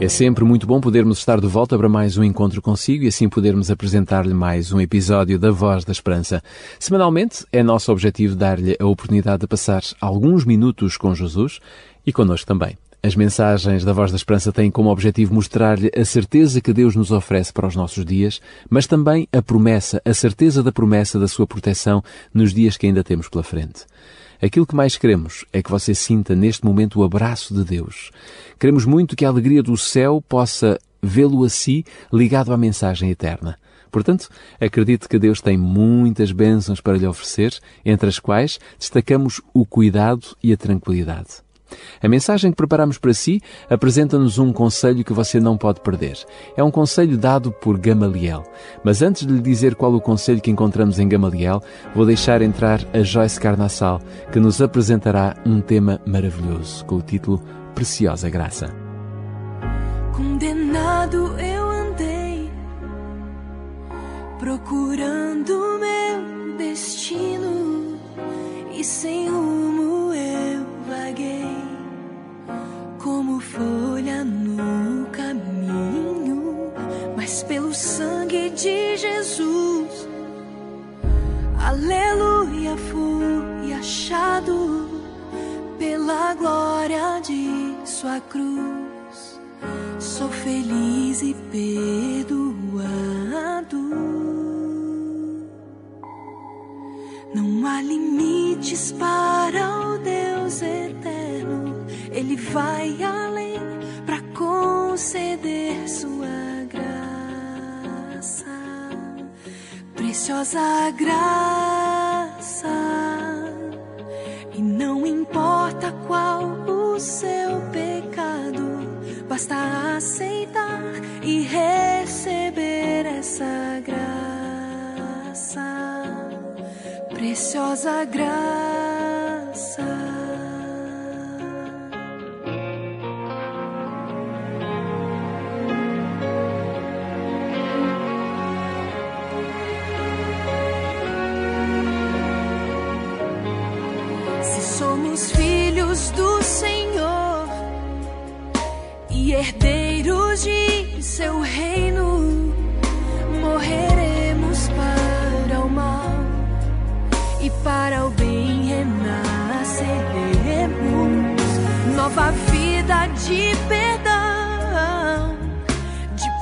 É sempre muito bom podermos estar de volta para mais um encontro consigo e assim podermos apresentar-lhe mais um episódio da Voz da Esperança. Semanalmente é nosso objetivo dar-lhe a oportunidade de passar alguns minutos com Jesus e connosco também. As mensagens da Voz da Esperança têm como objetivo mostrar-lhe a certeza que Deus nos oferece para os nossos dias, mas também a promessa, a certeza da promessa da sua proteção nos dias que ainda temos pela frente. Aquilo que mais queremos é que você sinta neste momento o abraço de Deus. Queremos muito que a alegria do céu possa vê-lo a si ligado à mensagem eterna. Portanto, acredito que Deus tem muitas bênçãos para lhe oferecer, entre as quais destacamos o cuidado e a tranquilidade. A mensagem que preparamos para si apresenta-nos um conselho que você não pode perder. É um conselho dado por Gamaliel. Mas antes de lhe dizer qual o conselho que encontramos em Gamaliel, vou deixar entrar a Joyce Carnassal, que nos apresentará um tema maravilhoso, com o título Preciosa Graça. Condenado eu andei, procurando meu destino e sem rumo eu vaguei folha no caminho, mas pelo sangue de Jesus, aleluia, fui achado pela glória de Sua cruz. Sou feliz e perdoado. Não há limites para o Deus eterno ele vai além conceder sua graça, preciosa graça. E não importa qual o seu pecado, basta aceitar e receber essa graça, preciosa graça.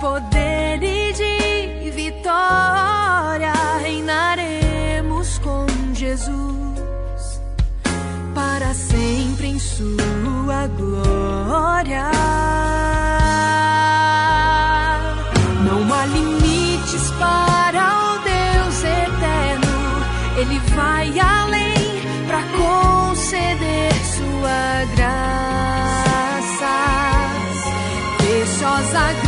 Poder e de vitória, reinaremos com Jesus para sempre em Sua glória. Não há limites para o Deus eterno, Ele vai além para conceder Sua graça, preciosa graça.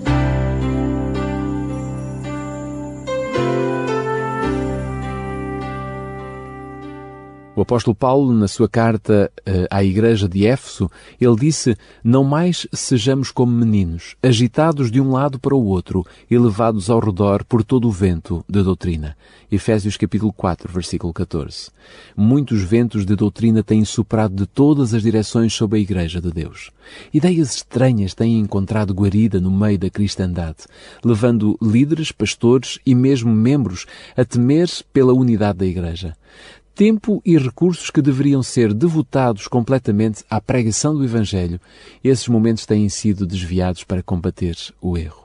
O apóstolo Paulo, na sua carta uh, à igreja de Éfeso, ele disse: Não mais sejamos como meninos, agitados de um lado para o outro e levados ao redor por todo o vento de doutrina. Efésios capítulo 4, versículo 14. Muitos ventos de doutrina têm soprado de todas as direções sobre a igreja de Deus. Ideias estranhas têm encontrado guarida no meio da cristandade, levando líderes, pastores e mesmo membros a temer pela unidade da igreja tempo e recursos que deveriam ser devotados completamente à pregação do Evangelho, esses momentos têm sido desviados para combater o erro.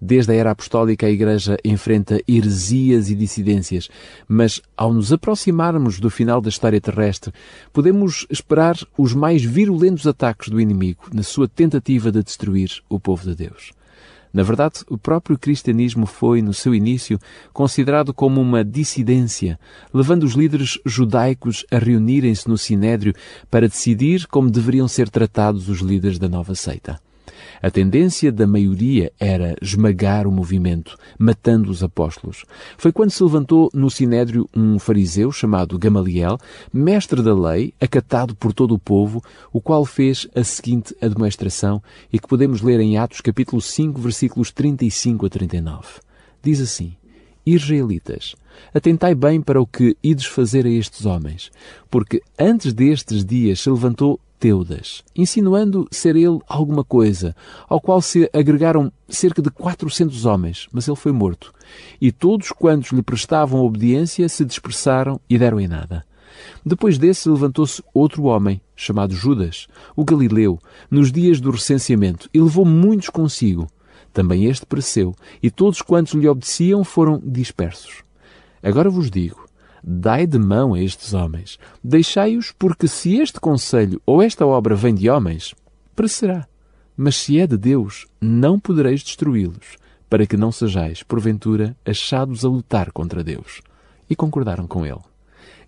Desde a era apostólica, a Igreja enfrenta heresias e dissidências, mas ao nos aproximarmos do final da história terrestre, podemos esperar os mais virulentos ataques do inimigo na sua tentativa de destruir o povo de Deus. Na verdade, o próprio cristianismo foi, no seu início, considerado como uma dissidência, levando os líderes judaicos a reunirem-se no Sinédrio para decidir como deveriam ser tratados os líderes da nova seita. A tendência da maioria era esmagar o movimento, matando os apóstolos. Foi quando se levantou no sinédrio um fariseu chamado Gamaliel, mestre da lei, acatado por todo o povo, o qual fez a seguinte admoestação e que podemos ler em Atos capítulo 5, versículos 35 a 39. Diz assim: Israelitas, atentai bem para o que ides fazer a estes homens, porque antes destes dias se levantou Teudas, insinuando ser ele alguma coisa, ao qual se agregaram cerca de quatrocentos homens, mas ele foi morto. E todos quantos lhe prestavam obediência se dispersaram e deram em nada. Depois desse levantou-se outro homem, chamado Judas, o Galileu, nos dias do recenseamento, e levou muitos consigo. Também este pereceu, e todos quantos lhe obedeciam foram dispersos. Agora vos digo, Dai de mão a estes homens. Deixai-os, porque se este conselho ou esta obra vem de homens, perecerá. Mas se é de Deus, não podereis destruí-los, para que não sejais, porventura, achados a lutar contra Deus. E concordaram com ele.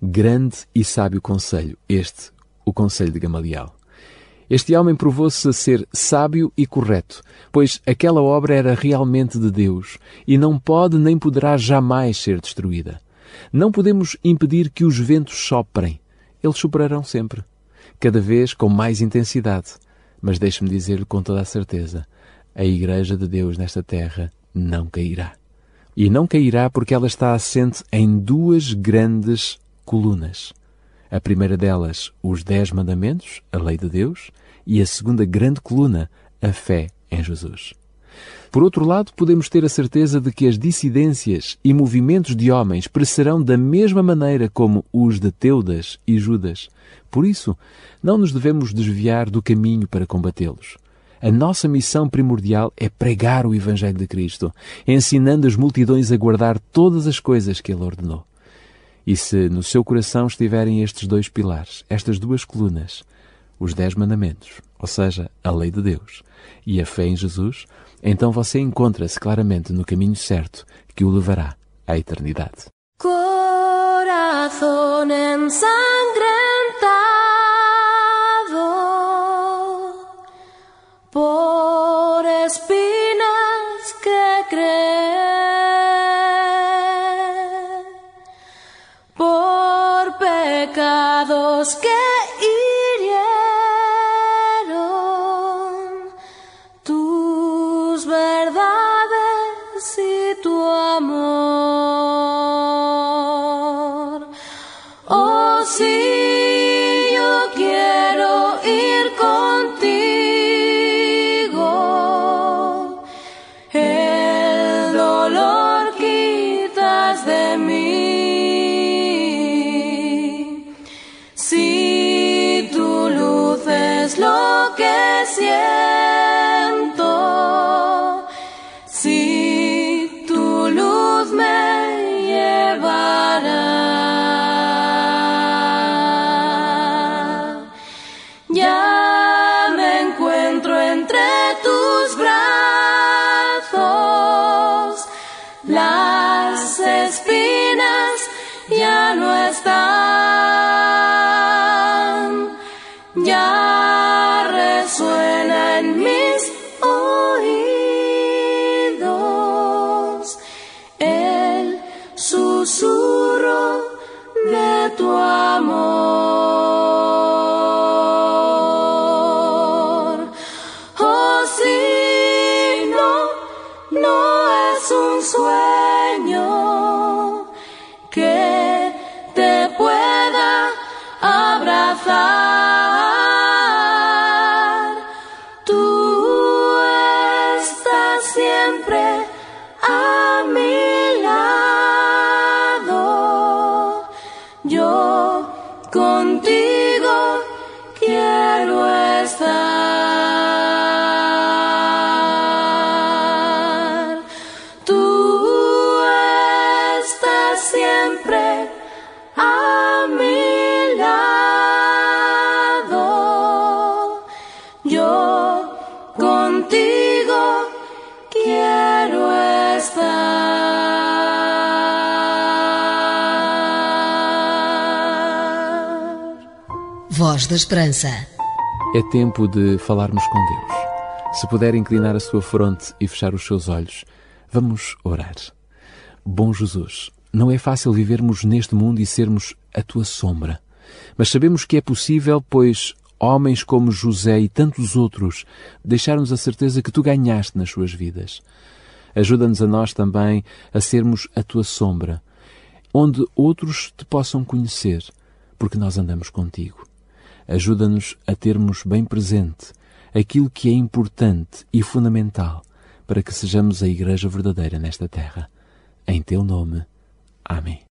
Grande e sábio conselho, este, o conselho de Gamaliel. Este homem provou-se ser sábio e correto, pois aquela obra era realmente de Deus e não pode nem poderá jamais ser destruída. Não podemos impedir que os ventos soprem. Eles soprarão sempre, cada vez com mais intensidade. Mas deixe-me dizer-lhe com toda a certeza: a Igreja de Deus nesta terra não cairá. E não cairá porque ela está assente em duas grandes colunas. A primeira delas, os Dez Mandamentos, a lei de Deus, e a segunda grande coluna, a fé em Jesus. Por outro lado, podemos ter a certeza de que as dissidências e movimentos de homens perecerão da mesma maneira como os de Teudas e Judas. Por isso, não nos devemos desviar do caminho para combatê-los. A nossa missão primordial é pregar o Evangelho de Cristo, ensinando as multidões a guardar todas as coisas que Ele ordenou. E se no seu coração estiverem estes dois pilares, estas duas colunas, os Dez Mandamentos, ou seja, a lei de Deus, e a fé em Jesus, então você encontra-se claramente no caminho certo que o levará à eternidade. Corazón ensangrentado por Yo contigo quiero estar. Voz da Esperança. É tempo de falarmos com Deus. Se puder inclinar a sua fronte e fechar os seus olhos, vamos orar. Bom Jesus, não é fácil vivermos neste mundo e sermos a tua sombra. Mas sabemos que é possível, pois homens como José e tantos outros deixaram-nos a certeza que tu ganhaste nas suas vidas. Ajuda-nos a nós também a sermos a tua sombra, onde outros te possam conhecer, porque nós andamos contigo. Ajuda-nos a termos bem presente aquilo que é importante e fundamental para que sejamos a Igreja verdadeira nesta terra. Em teu nome. Amém.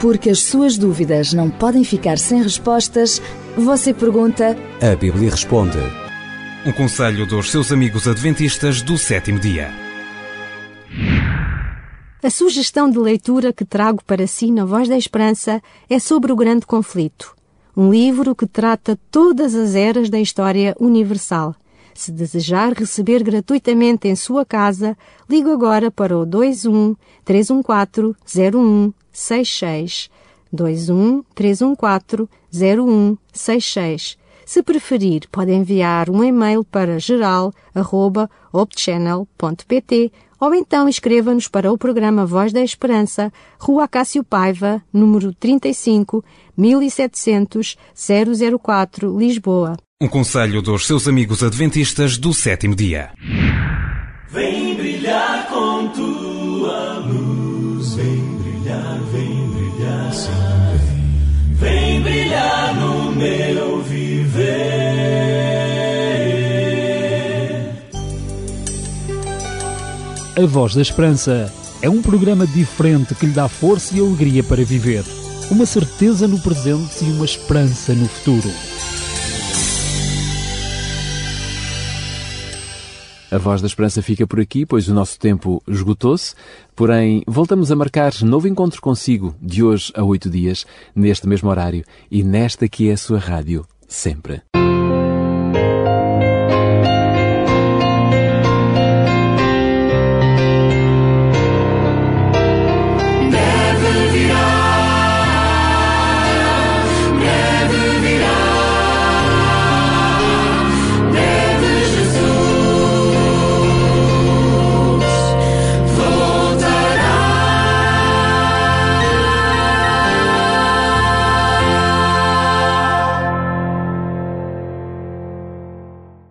Porque as suas dúvidas não podem ficar sem respostas, você pergunta A Bíblia responde. Um conselho dos seus amigos adventistas do sétimo dia. A sugestão de leitura que trago para si na Voz da Esperança é sobre o Grande Conflito, um livro que trata todas as eras da história universal. Se desejar receber gratuitamente em sua casa, ligue agora para o 21 314 0166. 21 314 0166. Se preferir, pode enviar um e-mail para geral.opchannel.pt ou então escreva-nos para o programa Voz da Esperança, Rua Cássio Paiva, número 35, 1700 004, Lisboa. Um conselho dos seus amigos adventistas do sétimo dia. Vem brilhar com tua luz, vem brilhar, vem brilhar, sim, vem. Vem brilhar no meu viver. A Voz da Esperança é um programa diferente que lhe dá força e alegria para viver. Uma certeza no presente e uma esperança no futuro. A Voz da Esperança fica por aqui, pois o nosso tempo esgotou-se. Porém, voltamos a marcar novo encontro consigo, de hoje a oito dias, neste mesmo horário e nesta que é a sua rádio, sempre.